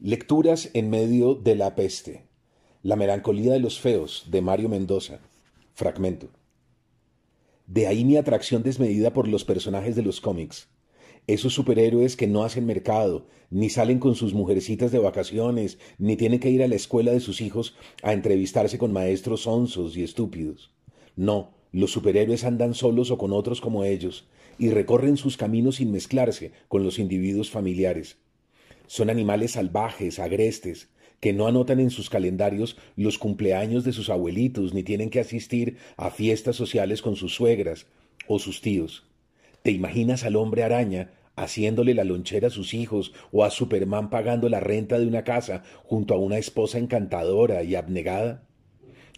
Lecturas en medio de la peste. La melancolía de los feos, de Mario Mendoza. Fragmento. De ahí mi atracción desmedida por los personajes de los cómics. Esos superhéroes que no hacen mercado, ni salen con sus mujercitas de vacaciones, ni tienen que ir a la escuela de sus hijos a entrevistarse con maestros onzos y estúpidos. No, los superhéroes andan solos o con otros como ellos, y recorren sus caminos sin mezclarse con los individuos familiares son animales salvajes, agrestes, que no anotan en sus calendarios los cumpleaños de sus abuelitos, ni tienen que asistir a fiestas sociales con sus suegras o sus tíos. ¿Te imaginas al hombre araña haciéndole la lonchera a sus hijos o a Superman pagando la renta de una casa junto a una esposa encantadora y abnegada?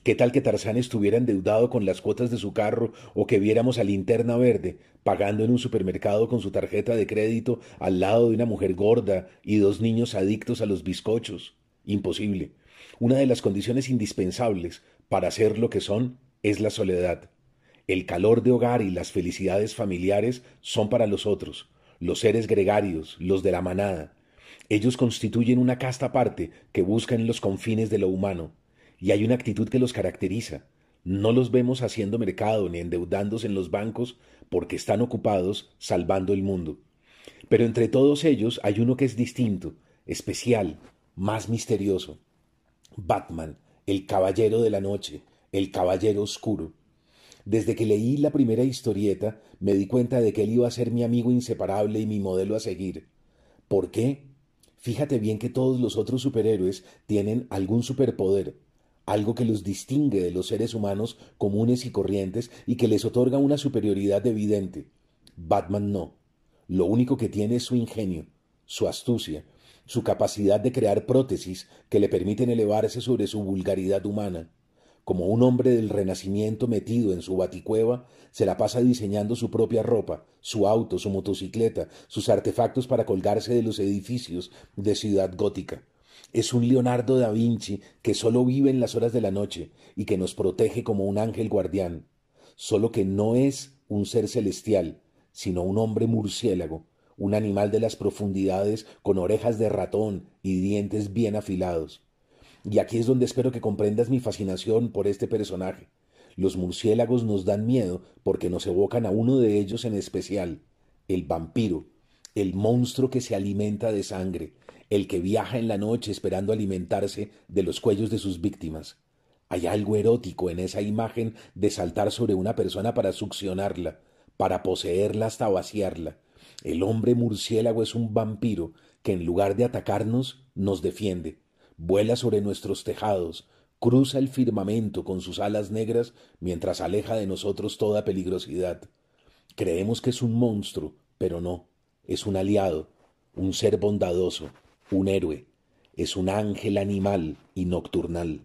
¿Qué tal que Tarzán estuviera endeudado con las cuotas de su carro o que viéramos a Linterna Verde pagando en un supermercado con su tarjeta de crédito al lado de una mujer gorda y dos niños adictos a los bizcochos? Imposible. Una de las condiciones indispensables para ser lo que son es la soledad. El calor de hogar y las felicidades familiares son para los otros, los seres gregarios, los de la manada. Ellos constituyen una casta aparte que busca en los confines de lo humano y hay una actitud que los caracteriza. No los vemos haciendo mercado ni endeudándose en los bancos porque están ocupados salvando el mundo. Pero entre todos ellos hay uno que es distinto, especial, más misterioso. Batman, el caballero de la noche, el caballero oscuro. Desde que leí la primera historieta me di cuenta de que él iba a ser mi amigo inseparable y mi modelo a seguir. ¿Por qué? Fíjate bien que todos los otros superhéroes tienen algún superpoder, algo que los distingue de los seres humanos comunes y corrientes y que les otorga una superioridad evidente. Batman no. Lo único que tiene es su ingenio, su astucia, su capacidad de crear prótesis que le permiten elevarse sobre su vulgaridad humana. Como un hombre del Renacimiento metido en su baticueva, se la pasa diseñando su propia ropa, su auto, su motocicleta, sus artefactos para colgarse de los edificios de ciudad gótica. Es un Leonardo da Vinci que solo vive en las horas de la noche y que nos protege como un ángel guardián, solo que no es un ser celestial, sino un hombre murciélago, un animal de las profundidades con orejas de ratón y dientes bien afilados. Y aquí es donde espero que comprendas mi fascinación por este personaje. Los murciélagos nos dan miedo porque nos evocan a uno de ellos en especial, el vampiro, el monstruo que se alimenta de sangre, el que viaja en la noche esperando alimentarse de los cuellos de sus víctimas. Hay algo erótico en esa imagen de saltar sobre una persona para succionarla, para poseerla hasta vaciarla. El hombre murciélago es un vampiro que en lugar de atacarnos nos defiende, vuela sobre nuestros tejados, cruza el firmamento con sus alas negras mientras aleja de nosotros toda peligrosidad. Creemos que es un monstruo, pero no, es un aliado, un ser bondadoso, un héroe, es un ángel animal y nocturnal.